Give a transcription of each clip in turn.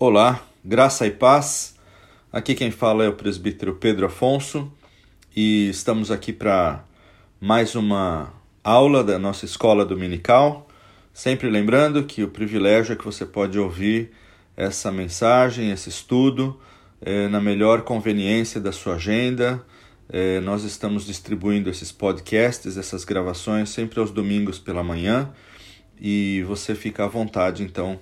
Olá, graça e paz. Aqui quem fala é o presbítero Pedro Afonso e estamos aqui para mais uma aula da nossa escola dominical. Sempre lembrando que o privilégio é que você pode ouvir essa mensagem, esse estudo, é, na melhor conveniência da sua agenda. É, nós estamos distribuindo esses podcasts, essas gravações, sempre aos domingos pela manhã e você fica à vontade então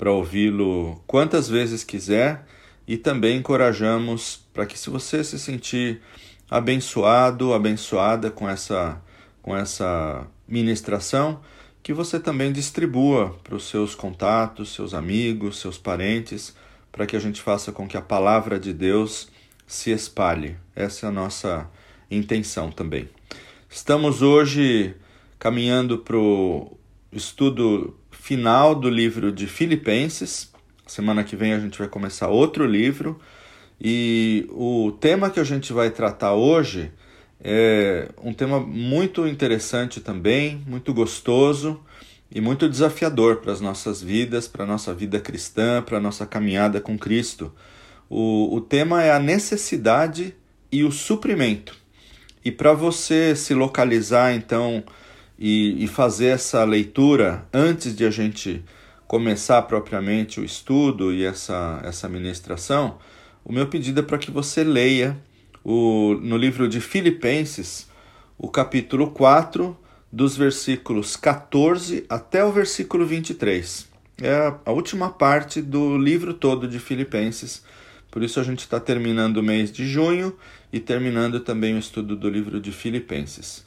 para ouvi-lo quantas vezes quiser e também encorajamos para que se você se sentir abençoado, abençoada com essa com essa ministração, que você também distribua para os seus contatos, seus amigos, seus parentes, para que a gente faça com que a palavra de Deus se espalhe. Essa é a nossa intenção também. Estamos hoje caminhando para o estudo final do livro de Filipenses. Semana que vem a gente vai começar outro livro. E o tema que a gente vai tratar hoje é um tema muito interessante também, muito gostoso e muito desafiador para as nossas vidas, para a nossa vida cristã, para a nossa caminhada com Cristo. O, o tema é a necessidade e o suprimento. E para você se localizar, então, e, e fazer essa leitura antes de a gente começar propriamente o estudo e essa, essa ministração, o meu pedido é para que você leia o, no livro de Filipenses, o capítulo 4, dos versículos 14 até o versículo 23. É a última parte do livro todo de Filipenses. Por isso a gente está terminando o mês de junho e terminando também o estudo do livro de Filipenses.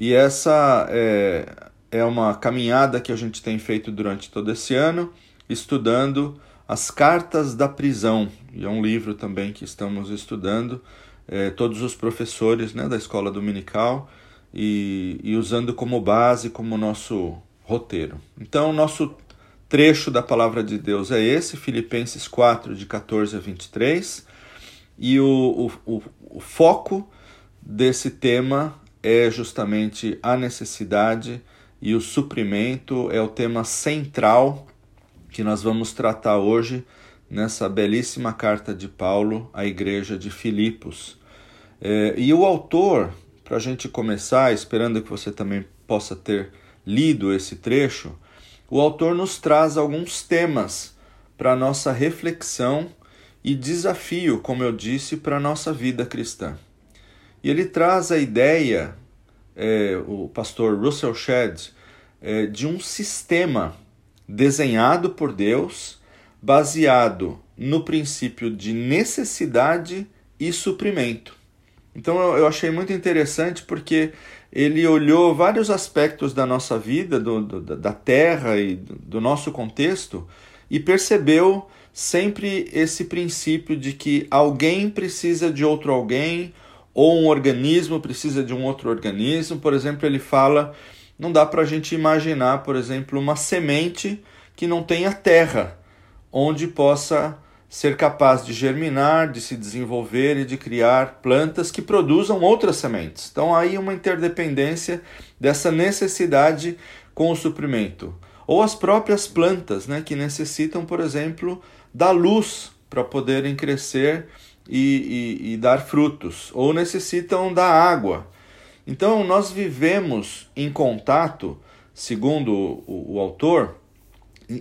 E essa é, é uma caminhada que a gente tem feito durante todo esse ano, estudando as cartas da prisão. E é um livro também que estamos estudando, é, todos os professores né, da escola dominical, e, e usando como base, como nosso roteiro. Então, o nosso trecho da palavra de Deus é esse, Filipenses 4, de 14 a 23, e o, o, o, o foco desse tema é justamente a necessidade e o suprimento, é o tema central que nós vamos tratar hoje nessa belíssima carta de Paulo à igreja de Filipos. É, e o autor, para a gente começar, esperando que você também possa ter lido esse trecho, o autor nos traz alguns temas para nossa reflexão e desafio, como eu disse, para a nossa vida cristã. E ele traz a ideia, é, o pastor Russell Shedd, é, de um sistema desenhado por Deus, baseado no princípio de necessidade e suprimento. Então eu achei muito interessante porque ele olhou vários aspectos da nossa vida, do, do da terra e do, do nosso contexto e percebeu sempre esse princípio de que alguém precisa de outro alguém, ou um organismo precisa de um outro organismo. Por exemplo, ele fala: não dá para a gente imaginar, por exemplo, uma semente que não tenha terra, onde possa ser capaz de germinar, de se desenvolver e de criar plantas que produzam outras sementes. Então, aí uma interdependência dessa necessidade com o suprimento. Ou as próprias plantas, né, que necessitam, por exemplo, da luz para poderem crescer e, e, e dar frutos, ou necessitam da água. Então, nós vivemos em contato, segundo o, o autor,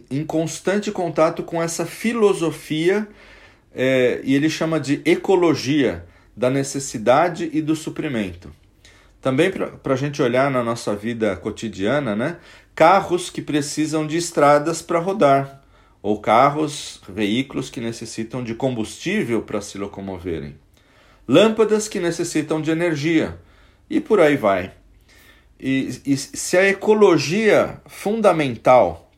em constante contato com essa filosofia, é, e ele chama de ecologia da necessidade e do suprimento. Também para a gente olhar na nossa vida cotidiana, né? carros que precisam de estradas para rodar ou carros, veículos que necessitam de combustível para se locomoverem, lâmpadas que necessitam de energia e por aí vai. E, e se a ecologia fundamental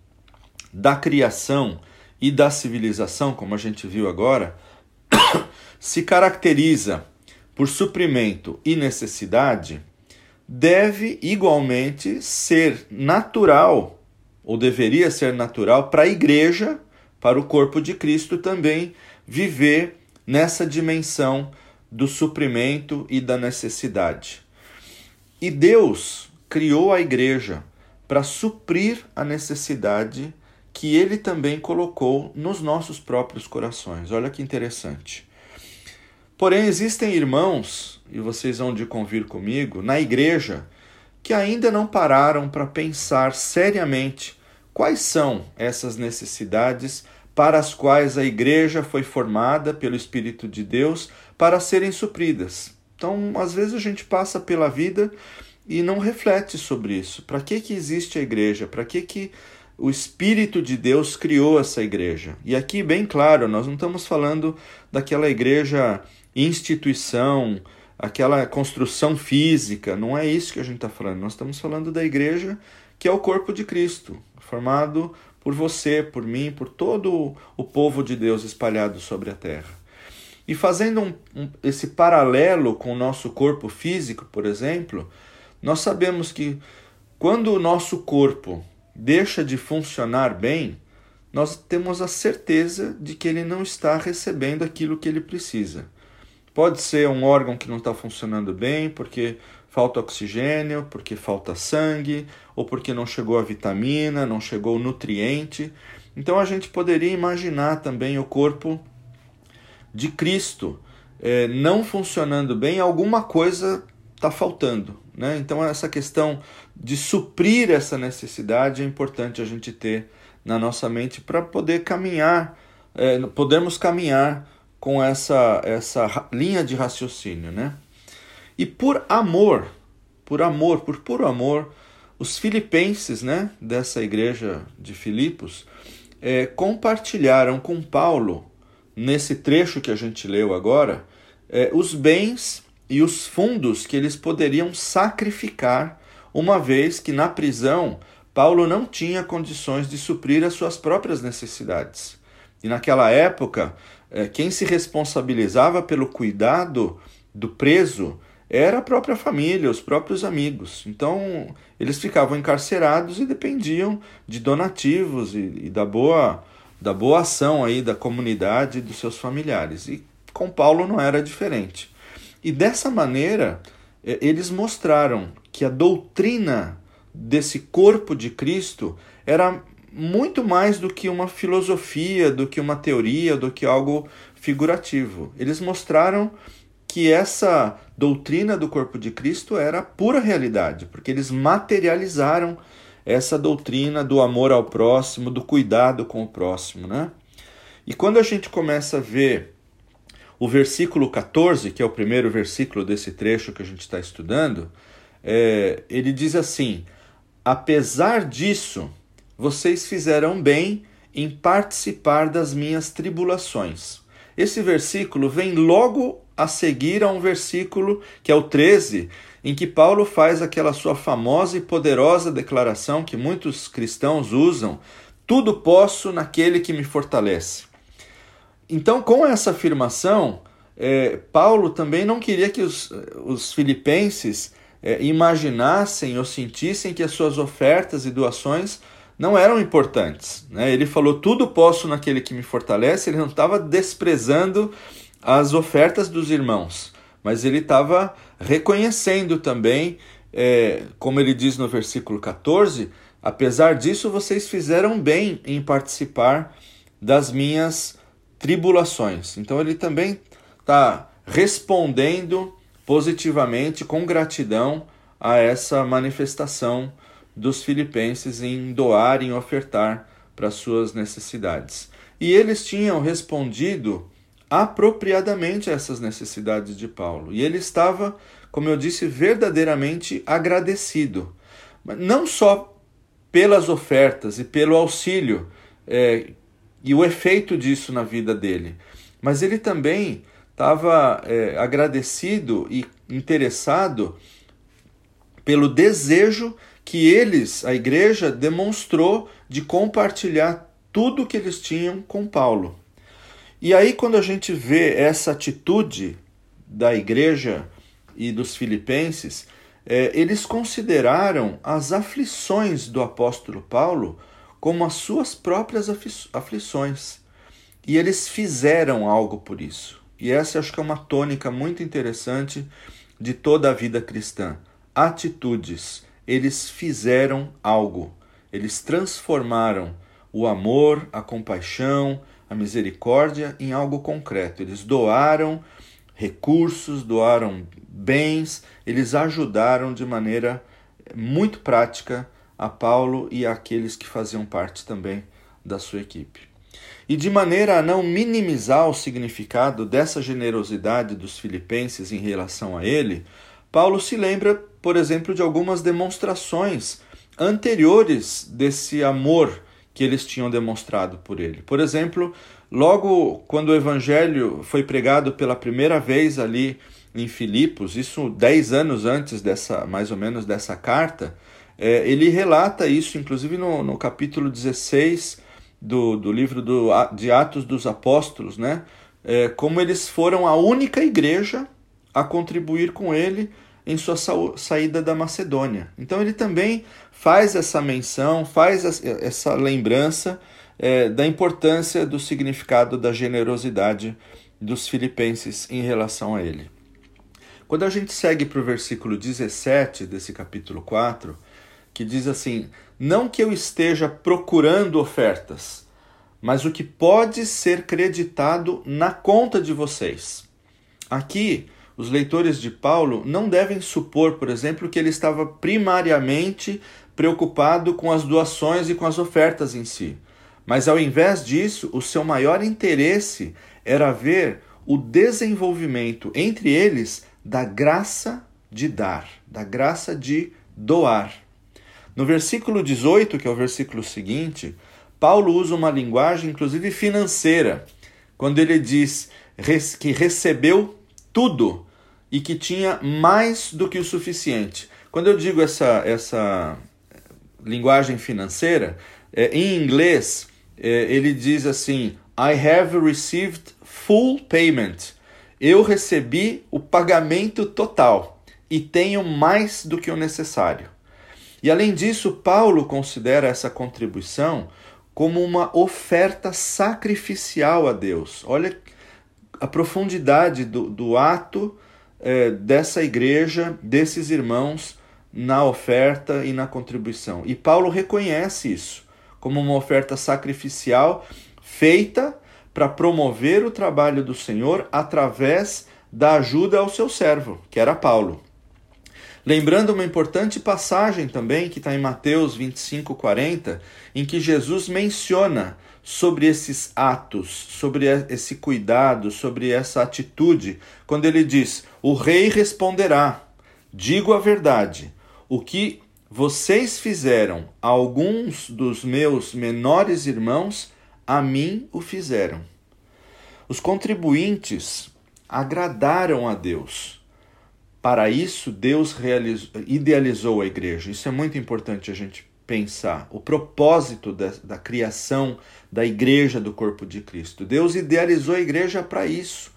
da criação e da civilização, como a gente viu agora, se caracteriza por suprimento e necessidade, deve igualmente ser natural ou deveria ser natural para a igreja, para o corpo de Cristo também viver nessa dimensão do suprimento e da necessidade. E Deus criou a igreja para suprir a necessidade que ele também colocou nos nossos próprios corações. Olha que interessante. Porém, existem irmãos, e vocês vão de convir comigo, na igreja, que ainda não pararam para pensar seriamente quais são essas necessidades para as quais a igreja foi formada pelo Espírito de Deus para serem supridas. Então, às vezes a gente passa pela vida e não reflete sobre isso. Para que, que existe a igreja? Para que, que o Espírito de Deus criou essa igreja? E aqui, bem claro, nós não estamos falando daquela igreja instituição, aquela construção física, não é isso que a gente está falando. Nós estamos falando da igreja que é o corpo de Cristo, formado por você, por mim, por todo o povo de Deus espalhado sobre a terra. E fazendo um, um, esse paralelo com o nosso corpo físico, por exemplo, nós sabemos que quando o nosso corpo deixa de funcionar bem, nós temos a certeza de que ele não está recebendo aquilo que ele precisa. Pode ser um órgão que não está funcionando bem porque falta oxigênio, porque falta sangue, ou porque não chegou a vitamina, não chegou o nutriente. Então a gente poderia imaginar também o corpo de Cristo é, não funcionando bem, alguma coisa está faltando. Né? Então, essa questão de suprir essa necessidade é importante a gente ter na nossa mente para poder caminhar, é, podermos caminhar com essa, essa linha de raciocínio. Né? E por amor, por amor, por puro amor, os filipenses né, dessa igreja de Filipos é, compartilharam com Paulo, nesse trecho que a gente leu agora, é, os bens e os fundos que eles poderiam sacrificar, uma vez que na prisão Paulo não tinha condições de suprir as suas próprias necessidades. E naquela época, eh, quem se responsabilizava pelo cuidado do preso era a própria família, os próprios amigos. Então, eles ficavam encarcerados e dependiam de donativos e, e da boa da boa ação aí da comunidade e dos seus familiares. E com Paulo não era diferente. E dessa maneira, eles mostraram que a doutrina desse corpo de Cristo era muito mais do que uma filosofia, do que uma teoria, do que algo figurativo. Eles mostraram que essa doutrina do corpo de Cristo era pura realidade, porque eles materializaram essa doutrina do amor ao próximo, do cuidado com o próximo, né? E quando a gente começa a ver o versículo 14, que é o primeiro versículo desse trecho que a gente está estudando, é, ele diz assim: Apesar disso, vocês fizeram bem em participar das minhas tribulações. Esse versículo vem logo a seguir a um versículo que é o 13, em que Paulo faz aquela sua famosa e poderosa declaração que muitos cristãos usam: Tudo posso naquele que me fortalece. Então, com essa afirmação, é, Paulo também não queria que os, os filipenses é, imaginassem ou sentissem que as suas ofertas e doações não eram importantes. Né? Ele falou: tudo posso naquele que me fortalece. Ele não estava desprezando as ofertas dos irmãos, mas ele estava reconhecendo também, é, como ele diz no versículo 14: apesar disso, vocês fizeram bem em participar das minhas tribulações. Então ele também está respondendo positivamente, com gratidão, a essa manifestação dos filipenses em doar, em ofertar para suas necessidades. E eles tinham respondido apropriadamente a essas necessidades de Paulo. E ele estava, como eu disse, verdadeiramente agradecido. Não só pelas ofertas e pelo auxílio é, e o efeito disso na vida dele. Mas ele também estava é, agradecido e interessado pelo desejo que eles, a igreja, demonstrou de compartilhar tudo que eles tinham com Paulo. E aí, quando a gente vê essa atitude da igreja e dos filipenses, é, eles consideraram as aflições do apóstolo Paulo como as suas próprias aflições. E eles fizeram algo por isso. E essa acho que é uma tônica muito interessante de toda a vida cristã. Atitudes. Eles fizeram algo. Eles transformaram o amor, a compaixão, a misericórdia em algo concreto. Eles doaram recursos, doaram bens, eles ajudaram de maneira muito prática a Paulo e àqueles que faziam parte também da sua equipe. E de maneira a não minimizar o significado dessa generosidade dos filipenses em relação a ele, Paulo se lembra, por exemplo, de algumas demonstrações anteriores desse amor que eles tinham demonstrado por ele. Por exemplo, logo quando o evangelho foi pregado pela primeira vez ali em Filipos, isso dez anos antes dessa, mais ou menos, dessa carta, é, ele relata isso, inclusive no, no capítulo 16 do, do livro do, de Atos dos Apóstolos, né? É, como eles foram a única igreja a contribuir com ele em sua saída da Macedônia. Então ele também faz essa menção, faz essa lembrança é, da importância do significado da generosidade dos filipenses em relação a ele. Quando a gente segue para o versículo 17 desse capítulo 4, que diz assim: Não que eu esteja procurando ofertas, mas o que pode ser creditado na conta de vocês. Aqui, os leitores de Paulo não devem supor, por exemplo, que ele estava primariamente preocupado com as doações e com as ofertas em si. Mas ao invés disso, o seu maior interesse era ver o desenvolvimento entre eles da graça de dar, da graça de doar. No versículo 18, que é o versículo seguinte, Paulo usa uma linguagem, inclusive financeira, quando ele diz que recebeu tudo e que tinha mais do que o suficiente. Quando eu digo essa, essa linguagem financeira, é, em inglês é, ele diz assim: I have received full payment. Eu recebi o pagamento total e tenho mais do que o necessário. E além disso, Paulo considera essa contribuição como uma oferta sacrificial a Deus. Olha a profundidade do, do ato é, dessa igreja, desses irmãos, na oferta e na contribuição. E Paulo reconhece isso como uma oferta sacrificial feita para promover o trabalho do Senhor através da ajuda ao seu servo, que era Paulo. Lembrando uma importante passagem também que está em Mateus 25, 40, em que Jesus menciona sobre esses atos, sobre esse cuidado, sobre essa atitude, quando ele diz: O rei responderá: Digo a verdade, o que vocês fizeram a alguns dos meus menores irmãos, a mim o fizeram. Os contribuintes agradaram a Deus para isso, Deus realizou, idealizou a igreja. Isso é muito importante a gente pensar. O propósito da, da criação da igreja do corpo de Cristo. Deus idealizou a igreja para isso.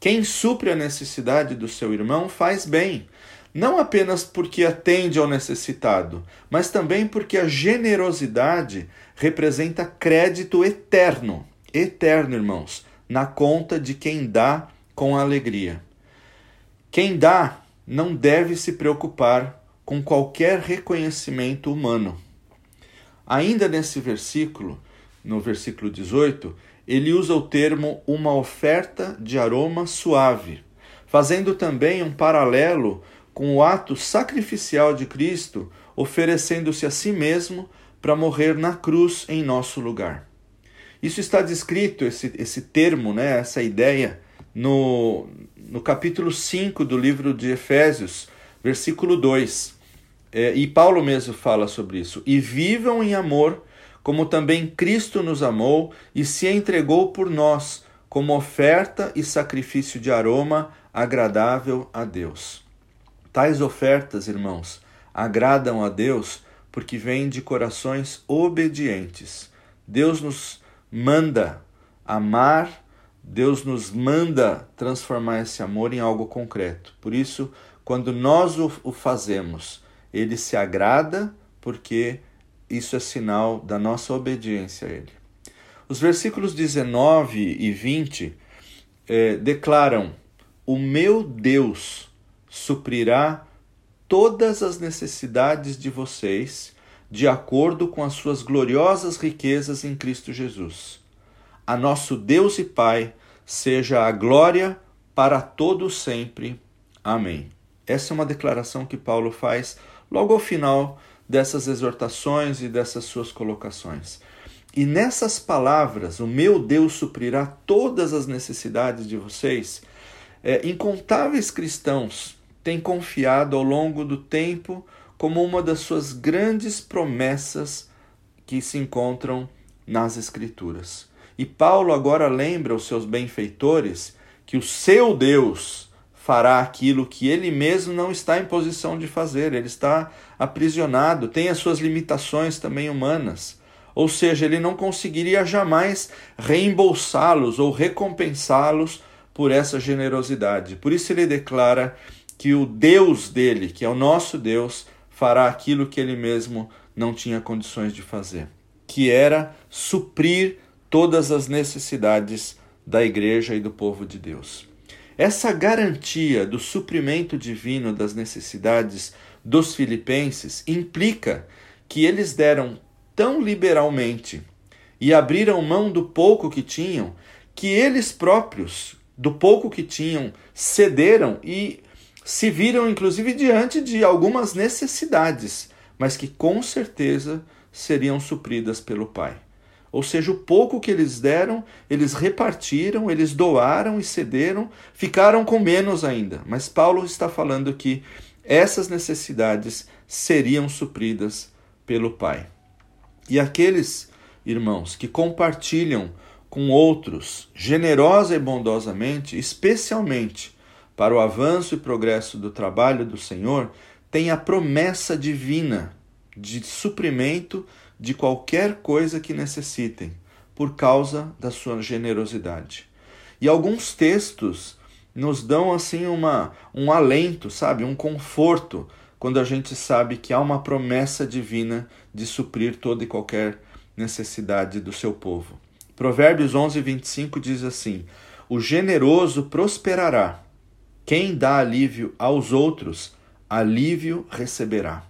Quem supre a necessidade do seu irmão faz bem, não apenas porque atende ao necessitado, mas também porque a generosidade representa crédito eterno, eterno, irmãos, na conta de quem dá com alegria. Quem dá não deve se preocupar com qualquer reconhecimento humano. Ainda nesse versículo, no versículo 18, ele usa o termo uma oferta de aroma suave, fazendo também um paralelo com o ato sacrificial de Cristo, oferecendo-se a si mesmo para morrer na cruz em nosso lugar. Isso está descrito, esse, esse termo, né, essa ideia, no, no capítulo 5 do livro de Efésios, versículo 2. É, e Paulo mesmo fala sobre isso. E vivam em amor, como também Cristo nos amou e se entregou por nós, como oferta e sacrifício de aroma agradável a Deus. Tais ofertas, irmãos, agradam a Deus porque vêm de corações obedientes. Deus nos manda amar Deus nos manda transformar esse amor em algo concreto. Por isso, quando nós o, fazemos, ele se agrada porque isso é sinal da nossa obediência a ele. Os versículos 19 e 20 eh, declaram: O meu Deus suprirá todas as necessidades de vocês, de acordo com as suas gloriosas riquezas em Cristo Jesus. A nosso Deus e Pai seja a glória para todo sempre. Amém. Essa é uma declaração que Paulo faz logo ao final dessas exortações e dessas suas colocações. E nessas palavras, o meu Deus suprirá todas as necessidades de vocês, é, incontáveis cristãos têm confiado ao longo do tempo como uma das suas grandes promessas que se encontram nas Escrituras. E Paulo agora lembra os seus benfeitores que o seu Deus fará aquilo que ele mesmo não está em posição de fazer, ele está aprisionado, tem as suas limitações também humanas. Ou seja, ele não conseguiria jamais reembolsá-los ou recompensá-los por essa generosidade. Por isso ele declara que o Deus dele, que é o nosso Deus, fará aquilo que ele mesmo não tinha condições de fazer, que era suprir todas as necessidades da igreja e do povo de Deus. Essa garantia do suprimento divino das necessidades dos filipenses implica que eles deram tão liberalmente e abriram mão do pouco que tinham, que eles próprios, do pouco que tinham, cederam e se viram inclusive diante de algumas necessidades, mas que com certeza seriam supridas pelo Pai. Ou seja, o pouco que eles deram, eles repartiram, eles doaram e cederam, ficaram com menos ainda. Mas Paulo está falando que essas necessidades seriam supridas pelo Pai. E aqueles irmãos que compartilham com outros generosa e bondosamente, especialmente para o avanço e progresso do trabalho do Senhor, tem a promessa divina de suprimento de qualquer coisa que necessitem, por causa da sua generosidade. E alguns textos nos dão assim uma, um alento, sabe, um conforto, quando a gente sabe que há uma promessa divina de suprir toda e qualquer necessidade do seu povo. Provérbios 11, 25 diz assim: O generoso prosperará quem dá alívio aos outros, alívio receberá.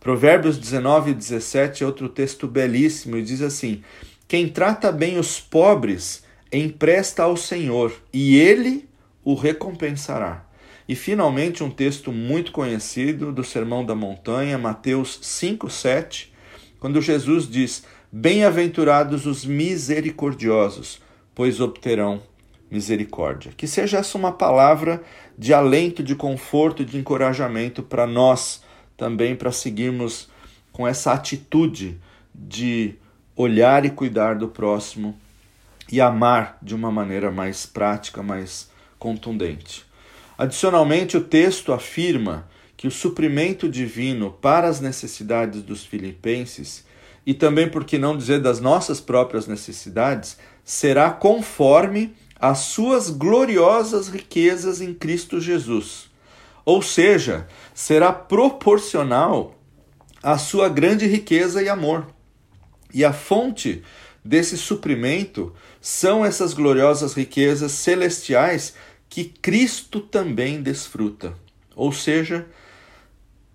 Provérbios 19 e 17 é outro texto belíssimo e diz assim: Quem trata bem os pobres, empresta ao Senhor, e ele o recompensará. E finalmente um texto muito conhecido do Sermão da Montanha, Mateus 5, 7, quando Jesus diz: Bem-aventurados os misericordiosos, pois obterão misericórdia. Que seja essa uma palavra de alento, de conforto, de encorajamento para nós também, para seguirmos com essa atitude de olhar e cuidar do próximo e amar de uma maneira mais prática, mais contundente. Adicionalmente, o texto afirma que o suprimento divino para as necessidades dos filipenses e também, por que não dizer, das nossas próprias necessidades, será conforme as suas gloriosas riquezas em Cristo Jesus. Ou seja, será proporcional à sua grande riqueza e amor. E a fonte desse suprimento são essas gloriosas riquezas celestiais que Cristo também desfruta. Ou seja,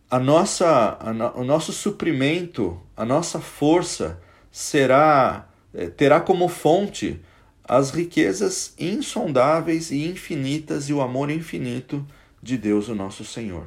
a nossa, a o nosso suprimento, a nossa força será eh, terá como fonte as riquezas insondáveis e infinitas e o amor infinito de Deus, o nosso Senhor.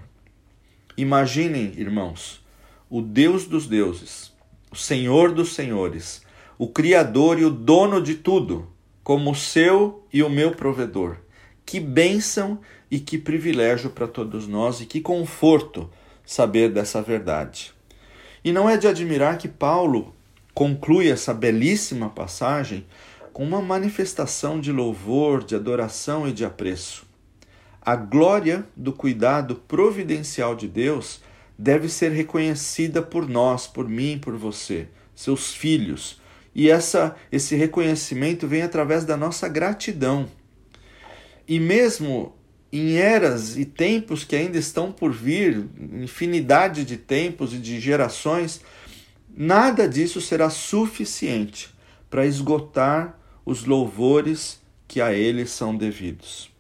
Imaginem, irmãos, o Deus dos deuses, o Senhor dos senhores, o Criador e o dono de tudo, como o seu e o meu provedor. Que bênção e que privilégio para todos nós e que conforto saber dessa verdade. E não é de admirar que Paulo conclui essa belíssima passagem com uma manifestação de louvor, de adoração e de apreço. A glória do cuidado providencial de Deus deve ser reconhecida por nós, por mim, por você, seus filhos. E essa, esse reconhecimento vem através da nossa gratidão. E mesmo em eras e tempos que ainda estão por vir, infinidade de tempos e de gerações, nada disso será suficiente para esgotar os louvores que a ele são devidos.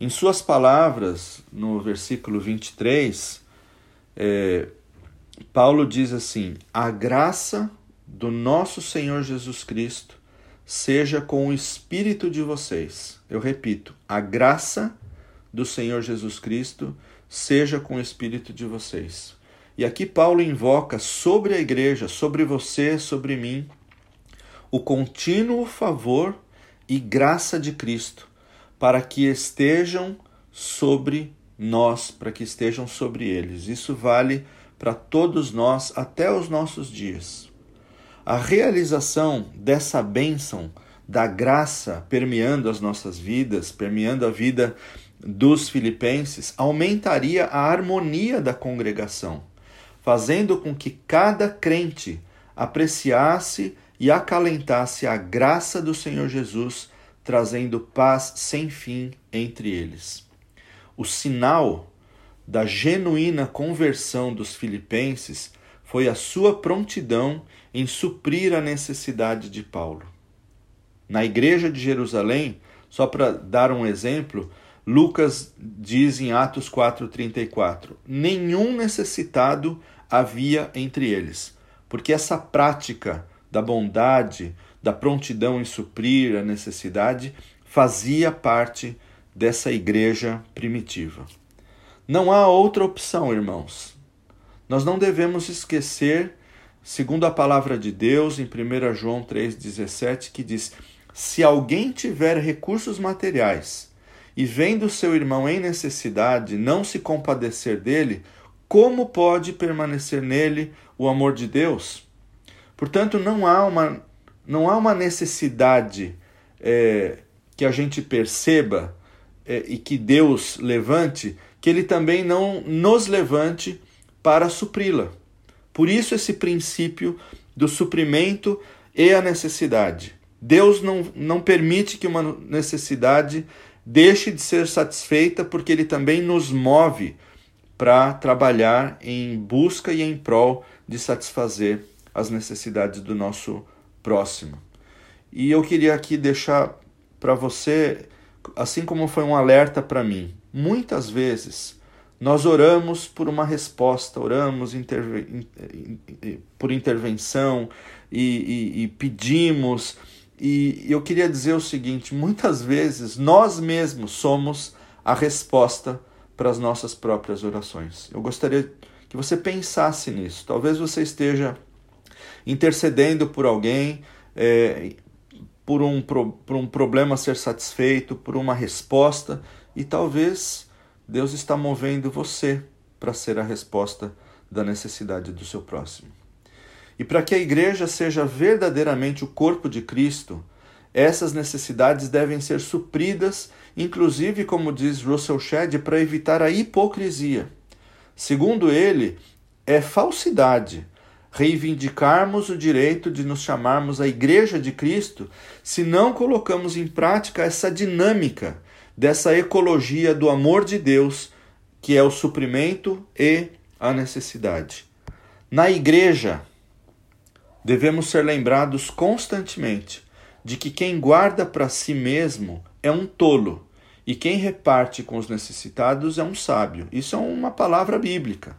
Em suas palavras, no versículo 23, é, Paulo diz assim: A graça do nosso Senhor Jesus Cristo seja com o espírito de vocês. Eu repito, a graça do Senhor Jesus Cristo seja com o espírito de vocês. E aqui Paulo invoca sobre a igreja, sobre você, sobre mim, o contínuo favor e graça de Cristo, para que estejam sobre nós, para que estejam sobre eles. Isso vale para todos nós até os nossos dias. A realização dessa bênção da graça permeando as nossas vidas, permeando a vida dos filipenses, aumentaria a harmonia da congregação, fazendo com que cada crente apreciasse e acalentasse a graça do Senhor Jesus, trazendo paz sem fim entre eles. O sinal da genuína conversão dos filipenses foi a sua prontidão em suprir a necessidade de Paulo. Na igreja de Jerusalém, só para dar um exemplo, Lucas diz em Atos 4:34: nenhum necessitado havia entre eles, porque essa prática da bondade, da prontidão em suprir a necessidade, fazia parte dessa igreja primitiva. Não há outra opção, irmãos. Nós não devemos esquecer, segundo a palavra de Deus, em 1 João 3,17, que diz: Se alguém tiver recursos materiais e vendo seu irmão em necessidade não se compadecer dele, como pode permanecer nele o amor de Deus? Portanto, não há uma, não há uma necessidade é, que a gente perceba é, e que Deus levante, que Ele também não nos levante para supri-la. Por isso, esse princípio do suprimento e a necessidade. Deus não, não permite que uma necessidade deixe de ser satisfeita, porque Ele também nos move para trabalhar em busca e em prol de satisfazer as necessidades do nosso próximo. E eu queria aqui deixar para você, assim como foi um alerta para mim, muitas vezes nós oramos por uma resposta, oramos interve por intervenção e, e, e pedimos. E eu queria dizer o seguinte: muitas vezes nós mesmos somos a resposta para as nossas próprias orações. Eu gostaria que você pensasse nisso. Talvez você esteja intercedendo por alguém, é, por, um, por um problema ser satisfeito, por uma resposta, e talvez Deus está movendo você para ser a resposta da necessidade do seu próximo. E para que a igreja seja verdadeiramente o corpo de Cristo, essas necessidades devem ser supridas, inclusive, como diz Russell Shedd, para evitar a hipocrisia. Segundo ele, é falsidade reivindicarmos o direito de nos chamarmos a Igreja de Cristo se não colocamos em prática essa dinâmica dessa ecologia do amor de Deus, que é o suprimento e a necessidade. Na igreja, devemos ser lembrados constantemente de que quem guarda para si mesmo é um tolo e quem reparte com os necessitados é um sábio. Isso é uma palavra bíblica.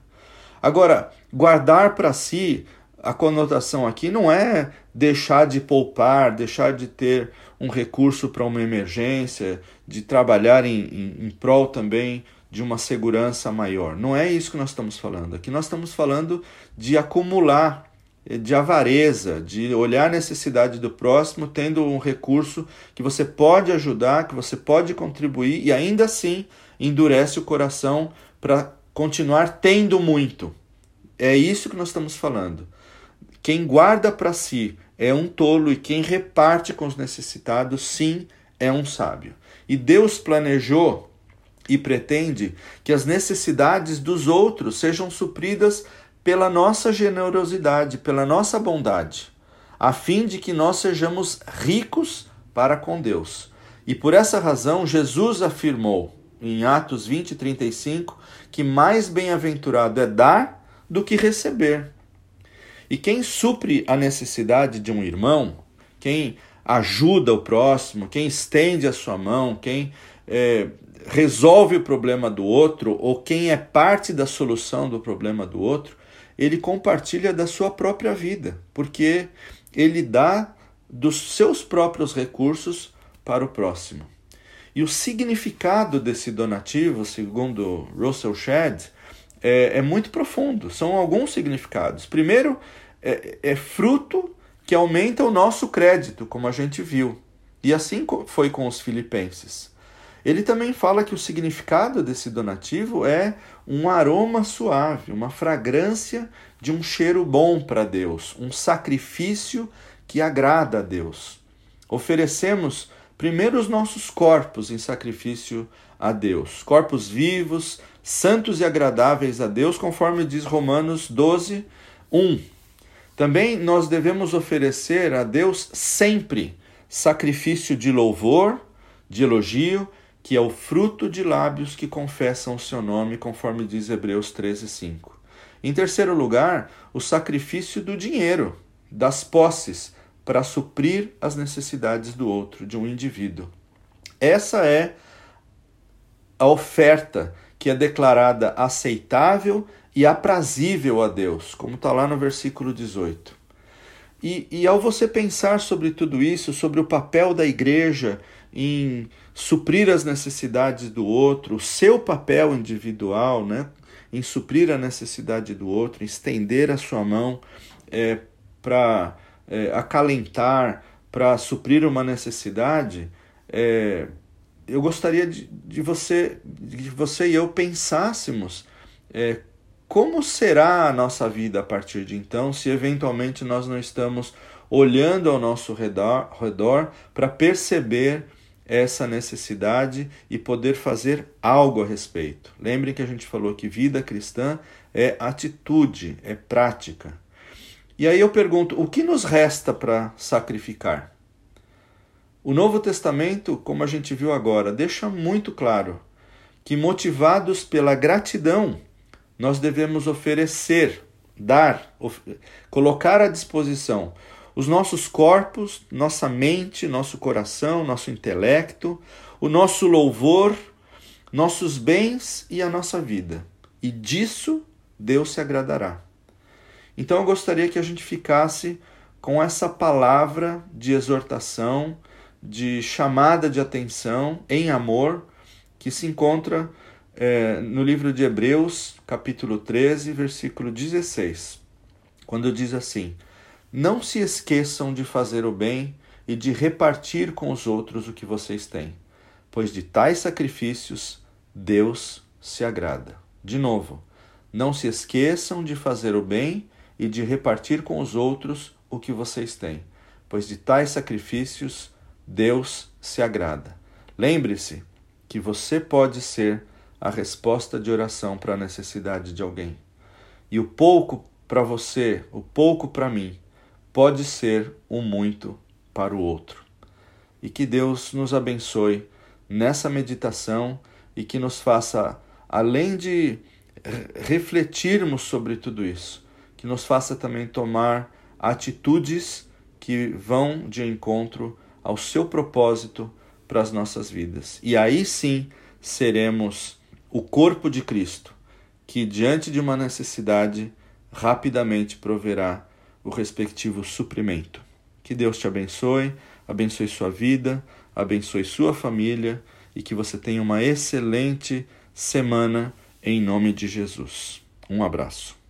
Agora, guardar para si, a conotação aqui não é deixar de poupar, deixar de ter um recurso para uma emergência, de trabalhar em, em, em prol também de uma segurança maior. Não é isso que nós estamos falando. Aqui nós estamos falando de acumular, eh, de avareza, de olhar a necessidade do próximo, tendo um recurso que você pode ajudar, que você pode contribuir e ainda assim endurece o coração para continuar tendo muito. É isso que nós estamos falando. Quem guarda para si é um tolo e quem reparte com os necessitados, sim, é um sábio. E Deus planejou e pretende que as necessidades dos outros sejam supridas pela nossa generosidade, pela nossa bondade, a fim de que nós sejamos ricos para com Deus. E por essa razão, Jesus afirmou em Atos 20 e 35 que mais bem-aventurado é dar do que receber. E quem supre a necessidade de um irmão, quem ajuda o próximo, quem estende a sua mão, quem é, resolve o problema do outro ou quem é parte da solução do problema do outro, ele compartilha da sua própria vida, porque ele dá dos seus próprios recursos para o próximo. E o significado desse donativo, segundo Russell Shedd, é, é muito profundo. São alguns significados. Primeiro, é, é fruto que aumenta o nosso crédito, como a gente viu. E assim foi com os filipenses. Ele também fala que o significado desse donativo é um aroma suave, uma fragrância de um cheiro bom para Deus, um sacrifício que agrada a Deus. Oferecemos primeiro os nossos corpos em sacrifício a Deus, corpos vivos, santos e agradáveis a Deus, conforme diz Romanos 12, 1. Também nós devemos oferecer a Deus sempre sacrifício de louvor, de elogio, que é o fruto de lábios que confessam o seu nome, conforme diz Hebreus 13, 5. Em terceiro lugar, o sacrifício do dinheiro, das posses, para suprir as necessidades do outro, de um indivíduo. Essa é a oferta que é declarada aceitável e aprazível a Deus, como está lá no versículo 18. E, e ao você pensar sobre tudo isso, sobre o papel da igreja em suprir as necessidades do outro, o seu papel individual, né, em suprir a necessidade do outro, estender a sua mão é, para é, acalentar, para suprir uma necessidade, é, eu gostaria de, de, você, de você e eu pensássemos é, como será a nossa vida a partir de então, se eventualmente nós não estamos olhando ao nosso redor, redor para perceber essa necessidade e poder fazer algo a respeito. Lembrem que a gente falou que vida cristã é atitude, é prática. E aí eu pergunto: o que nos resta para sacrificar? O Novo Testamento, como a gente viu agora, deixa muito claro que, motivados pela gratidão, nós devemos oferecer, dar, of colocar à disposição os nossos corpos, nossa mente, nosso coração, nosso intelecto, o nosso louvor, nossos bens e a nossa vida. E disso Deus se agradará. Então eu gostaria que a gente ficasse com essa palavra de exortação, de chamada de atenção em amor, que se encontra é, no livro de Hebreus, capítulo 13, versículo 16, quando diz assim: Não se esqueçam de fazer o bem e de repartir com os outros o que vocês têm, pois de tais sacrifícios Deus se agrada. De novo, não se esqueçam de fazer o bem e de repartir com os outros o que vocês têm, pois de tais sacrifícios Deus se agrada. Lembre-se que você pode ser a resposta de oração para a necessidade de alguém. E o pouco para você, o pouco para mim, pode ser o muito para o outro. E que Deus nos abençoe nessa meditação e que nos faça, além de refletirmos sobre tudo isso, que nos faça também tomar atitudes que vão de encontro ao seu propósito para as nossas vidas. E aí sim seremos o corpo de Cristo, que diante de uma necessidade rapidamente proverá o respectivo suprimento. Que Deus te abençoe, abençoe sua vida, abençoe sua família e que você tenha uma excelente semana em nome de Jesus. Um abraço.